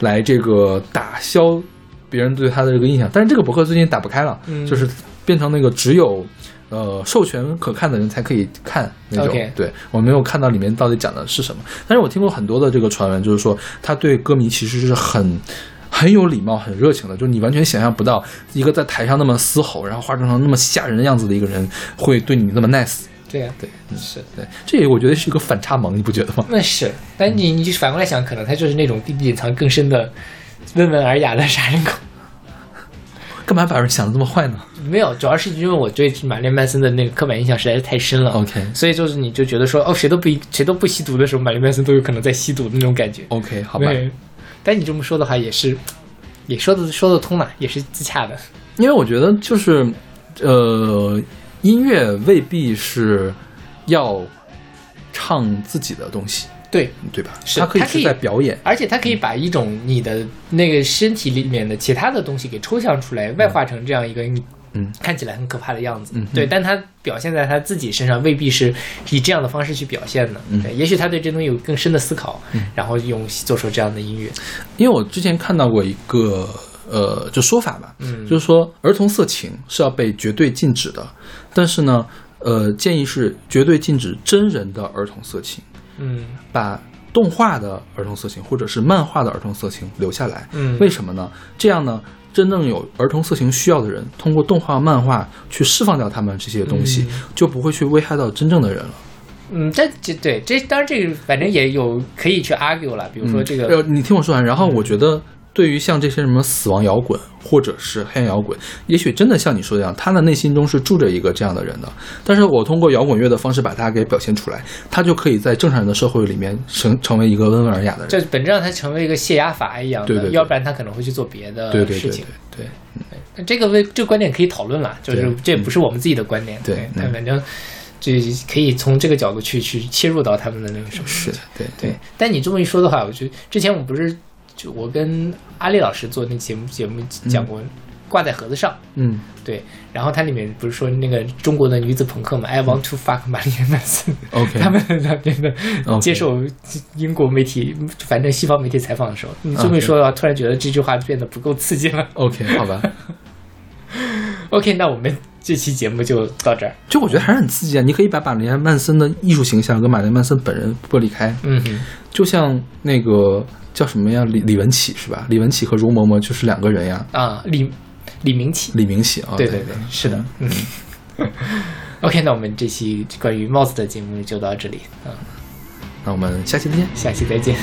来这个打消别人对他的这个印象，但是这个博客最近打不开了，嗯就是变成那个只有。呃，授权可看的人才可以看那种。对我没有看到里面到底讲的是什么，但是我听过很多的这个传闻，就是说他对歌迷其实是很很有礼貌、很热情的，就是你完全想象不到一个在台上那么嘶吼，然后化妆成那么吓人的样子的一个人会对你那么 nice。对呀，对，是对，这也我觉得是一个反差萌，你不觉得吗？那是，但你你反过来想，可能他就是那种隐藏更深的温文尔雅的杀人狗。<laughs> 干嘛把人想的这么坏呢没有，主要是因为我对玛丽曼森的那个刻板印象实在是太深了。？OK 所以就是你就觉得说，哦，谁都不谁都不吸毒的时候，玛丽曼森都有可能在吸毒的那种感觉。OK，好吧，但你这么说的话，也是也说的说得通嘛，也是自洽的。因为我觉得就是呃，音乐未必是要唱自己的东西，对，对吧？是他可以在表演。而且他可以把一种你的那个身体里面的其他的东西给抽象出来，外化成这样一个你嗯看起来很可怕的样子。嗯对，但他表现在他自己身上，未必是以这样的方式去表现的。嗯对，也许他对这东西有更深的思考，然后用做出这样的音乐。因为我之前看到过一个呃，就说法吧，嗯就是说儿童色情是要被绝对禁止的，但是呢，呃，建议是绝对禁止真人的儿童色情，嗯把动画的儿童色情或者是漫画的儿童色情留下来。嗯为什么呢？这样呢，真正有儿童色情需要的人，通过动画、漫画去释放掉他们这些东西，就不会去危害到真正的人了。嗯，但这对这当然这个反正也有可以去 argue 了，比如说这个，呃，你听我说完，然后我觉得对于像这些什么死亡摇滚或者是黑暗摇滚，也许真的像你说的一样，他的内心中是住着一个这样的人的。但是我通过摇滚乐的方式把他给表现出来，他就可以在正常人的社会里面成成为一个温文尔雅的人。这本质上他成为一个泄压阀一样的，对对对要不然他可能会去做别的对对对事情对。对，那这个为这个观点可以讨论了，就是这也不是我们自己的观点，对嗯但反正这可以从这个角度去去切入到他们的那个什么。是的，对对，但你这么一说的话，我觉得之前我们不是就我跟阿丽老师做那节目节目讲过，挂在盒子上。嗯，对，然后它里面不是说那个中国的女子朋克嘛，I want to fuck 玛丽莲曼森 OK 他们那边的接受英国媒体，反正西方媒体采访的时候，你这么一说的话，突然觉得这句话变得不够刺激了。OK，好吧。<laughs> OK，那我们这期节目就到这儿。就我觉得还是很刺激啊！你可以把玛丽莲曼森的艺术形象跟玛丽莲曼森本人剥离开，嗯哼，就像那个叫什么呀，李李文启是吧？李文启和容嬷嬷就是两个人呀。啊，李李明启，李明启啊，对对对，是的，嗯。<laughs> OK，那我们这期关于帽子的节目就到这里啊，那我们下期再见。下期再见。